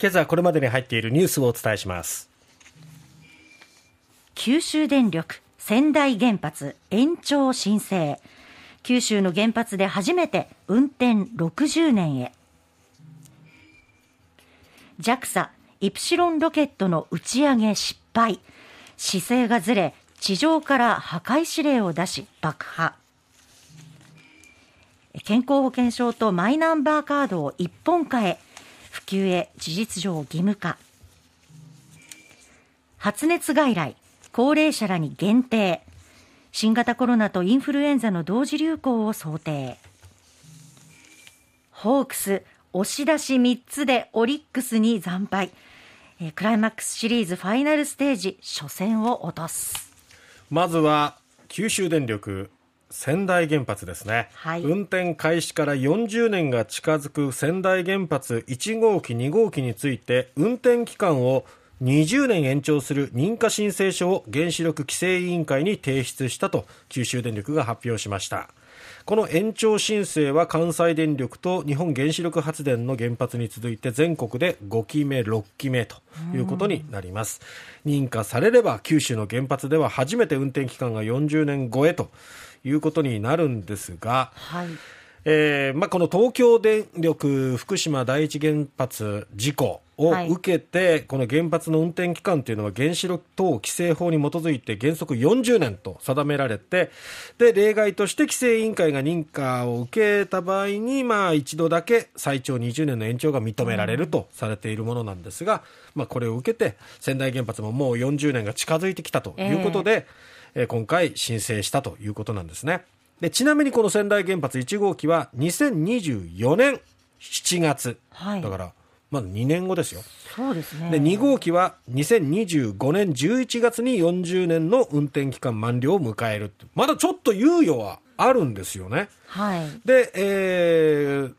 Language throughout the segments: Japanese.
今朝これまでに入っているニュースをお伝えします。九州電力仙台原発延長申請。九州の原発で初めて運転60年へ。JAXA イプシロンロケットの打ち上げ失敗。姿勢がずれ地上から破壊指令を出し爆破。健康保険証とマイナンバーカードを一本化へ。普及へ事実上義務化。発熱外来高齢者らに限定。新型コロナとインフルエンザの同時流行を想定。ホークス押し出し3つでオリックスに惨敗。クライマックスシリーズファイナルステージ初戦を落とす。まずは九州電力。仙台原発ですね、はい、運転開始から40年が近づく仙台原発1号機2号機について運転期間を20年延長する認可申請書を原子力規制委員会に提出したと九州電力が発表しましたこの延長申請は関西電力と日本原子力発電の原発に続いて全国で5期目、6期目ということになります。認可されれば九州の原発では初めて運転期間が40年超えということになるんですが、はいえーまあ、この東京電力福島第一原発事故を受けて、はい、この原発の運転期間というのは原子力等規制法に基づいて原則40年と定められてで例外として規制委員会が認可を受けた場合に、まあ、一度だけ最長20年の延長が認められるとされているものなんですが、まあ、これを受けて仙台原発ももう40年が近づいてきたということで、えー、今回申請したということなんですね。でちなみにこの仙台原発1号機は2024年7月、はい、だからまだ2年後ですよ。そうですね。で2号機は2025年11月に40年の運転期間満了を迎えるまだちょっと猶予はあるんですよね。はい。で、えー、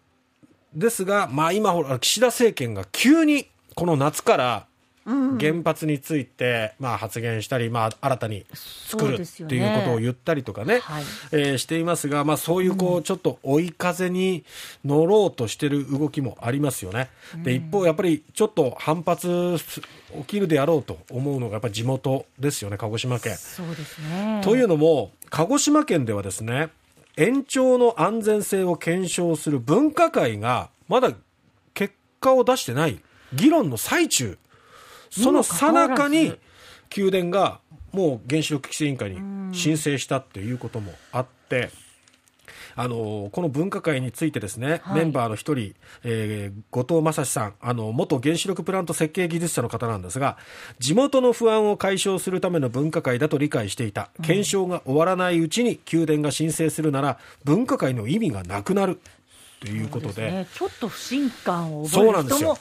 ですが、まあ今ほら岸田政権が急にこの夏から原発について、まあ、発言したり、まあ、新たに作るっていうことを言ったりとかね、はい、えー、していますが、まあ、そういうこう、ちょっと追い風に乗ろうとしてる動きもありますよね。で一方、やっぱりちょっと反発起きるであろうと思うのが、やっぱり地元ですよね、鹿児島県。そうですね。というのも、鹿児島県ではですね、延長の安全性を検証する分科会が、まだ結果を出してない、議論の最中その最中に宮殿がもう原子力規制委員会に申請したっていうこともあって。あのこの分科会についてですね、はい、メンバーの一人、えー、後藤正史さんあの元原子力プラント設計技術者の方なんですが地元の不安を解消するための分科会だと理解していた。検証が終わらないうちに宮殿が申請するなら分科会の意味がなくなるということで、ね、ちょっと不信感を覚える人も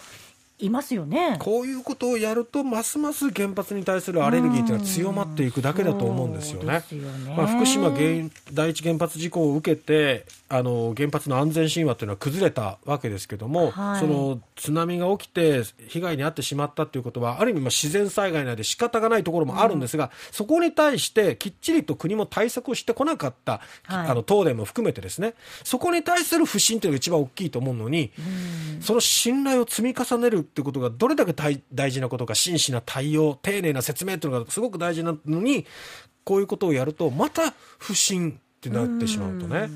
いますよね。こういうことをやるとますます原発に対するアレルギーというのは強まっていくだけだと思うんですよね。よね。まあ、福島原第一原発事故を受けてあの原発の安全神話というのは崩れたわけですけども、はい、その津波が起きて被害に遭ってしまったということはある意味まあ自然災害なので仕方がないところもあるんですが、うん、そこに対してきっちりと国も対策をしてこなかった、はい、あの東電も含めてですね。そこに対する不信というのが一番大きいと思うのに、うん、その信頼を積み重ねるってことがどれだけ大事なことか真摯な対応丁寧な説明というのがすごく大事なのにこういうことをやるとまた不信ってなってしまうとね。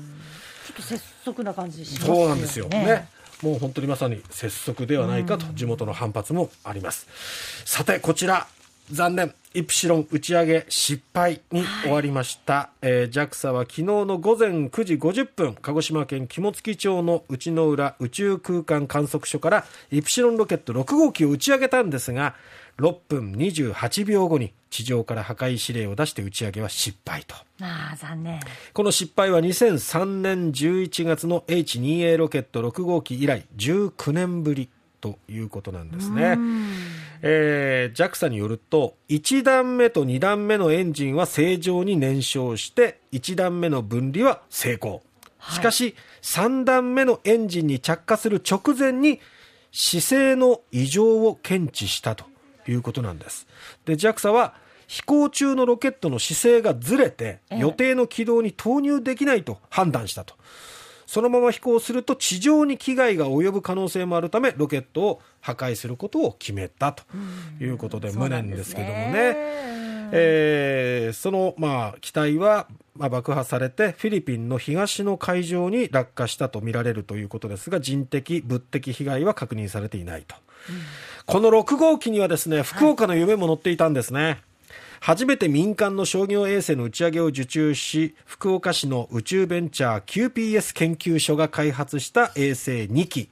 ちょっと拙速な感じしますよね。そうなんですよね。もう本当にまさに拙速ではないかと地元の反発もあります。さてこちら残念。イプシロン打ち上げ失敗に終わりました、はい、えー、JAXA は昨日の午前9時50分鹿児島県肝付町の内之浦宇宙空間観測所からイプシロンロケット6号機を打ち上げたんですが6分28秒後に地上から破壊指令を出して打ち上げは失敗と。あ残念。この失敗は2003年11月の H2A ロケット6号機以来19年ぶりということなんですね。えー、JAXA によると1段目と2段目のエンジンは正常に燃焼して1段目の分離は成功、しかし3段目のエンジンに着火する直前に姿勢の異常を検知したということなんです。で JAXA は飛行中のロケットの姿勢がずれて予定の軌道に投入できないと判断したとそのまま飛行すると地上に危害が及ぶ可能性もあるためロケットを破壊することを決めたということで、無念ですけどもね。えー、その、まあ、機体は、まあ、爆破されてフィリピンの東の海上に落下したとみられるということですが人的、物的被害は確認されていないと、うん、この6号機にはですね福岡の夢も乗っていたんですね。はい初めて民間の商業衛星の打ち上げを受注し、福岡市の宇宙ベンチャー QPS 研究所が開発した衛星2機。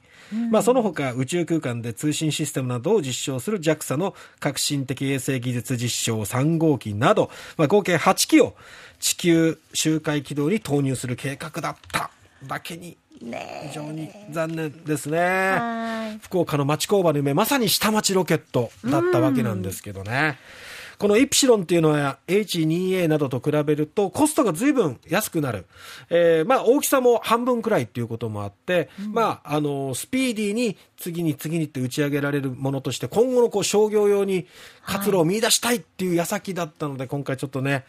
まあ、その他宇宙空間で通信システムなどを実証する JAXA の革新的衛星技術実証3号機など、まあ、合計8機を地球周回軌道に投入する計画だっただけに非常に残念ですね。福岡の町工場の夢まさに下町ロケットだったわけなんですけどね。このイプシロンっていうのは H2A などと比べるとコストが随分安くなる。えー、まあ大きさも半分くらいっていうこともあって、うん、まああの、スピーディーに次に次にって打ち上げられるものとして今後のこう商業用に活路を見出したいっていう矢先だったので、今回ちょっとね、はい、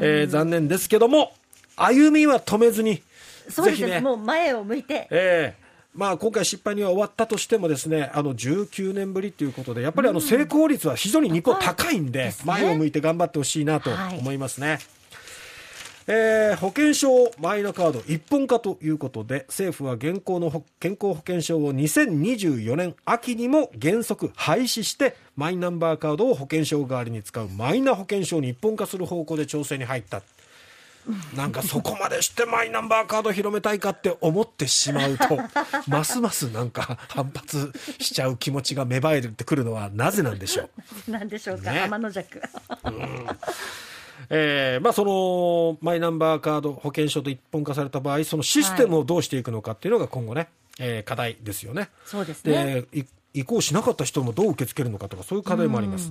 えー、残念ですけども、歩みは止めずに、そうですね、ねもう前を向いて。ええーまあ、今回失敗には終わったとしてもですねあの19年ぶりということでやっぱりあの成功率は非常に日本高いんで、前を向いて頑張ってほしいなと思いますね。はいえー、保険証マイナカード一本化ということで政府は現行の健康保険証を2024年秋にも原則廃止してマイナンバーカードを保険証代わりに使うマイナ保険証に一本化する方向で調整に入ったなんかそこまでしてマイナンバーカード広めたいかって思ってしまうと ますますなんか反発しちゃう気持ちが芽生えてくるのはなぜなんでしょう？なんでしょうか、ね、天の弱。うんえーまあ、そのマイナンバーカード保険証と一本化された場合そのシステムをどうしていくのかっていうのが今後ね、えー、課題ですよね。そうですねで移行しなかった人もどう受け付けるのかとかそういう課題もあります、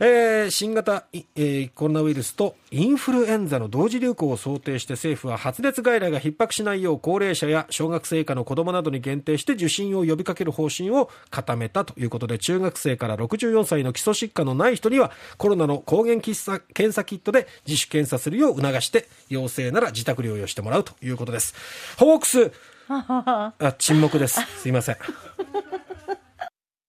えー、新型、えー、コロナウイルスとインフルエンザの同時流行を想定して政府は発熱外来が逼迫しないよう高齢者や小学生以下の子どもなどに限定して受診を呼びかける方針を固めたということで中学生から64歳の基礎疾患のない人にはコロナの抗原検査キットで自主検査するよう促して陽性なら自宅療養してもらうということです。ホークス。あ沈黙です。すいません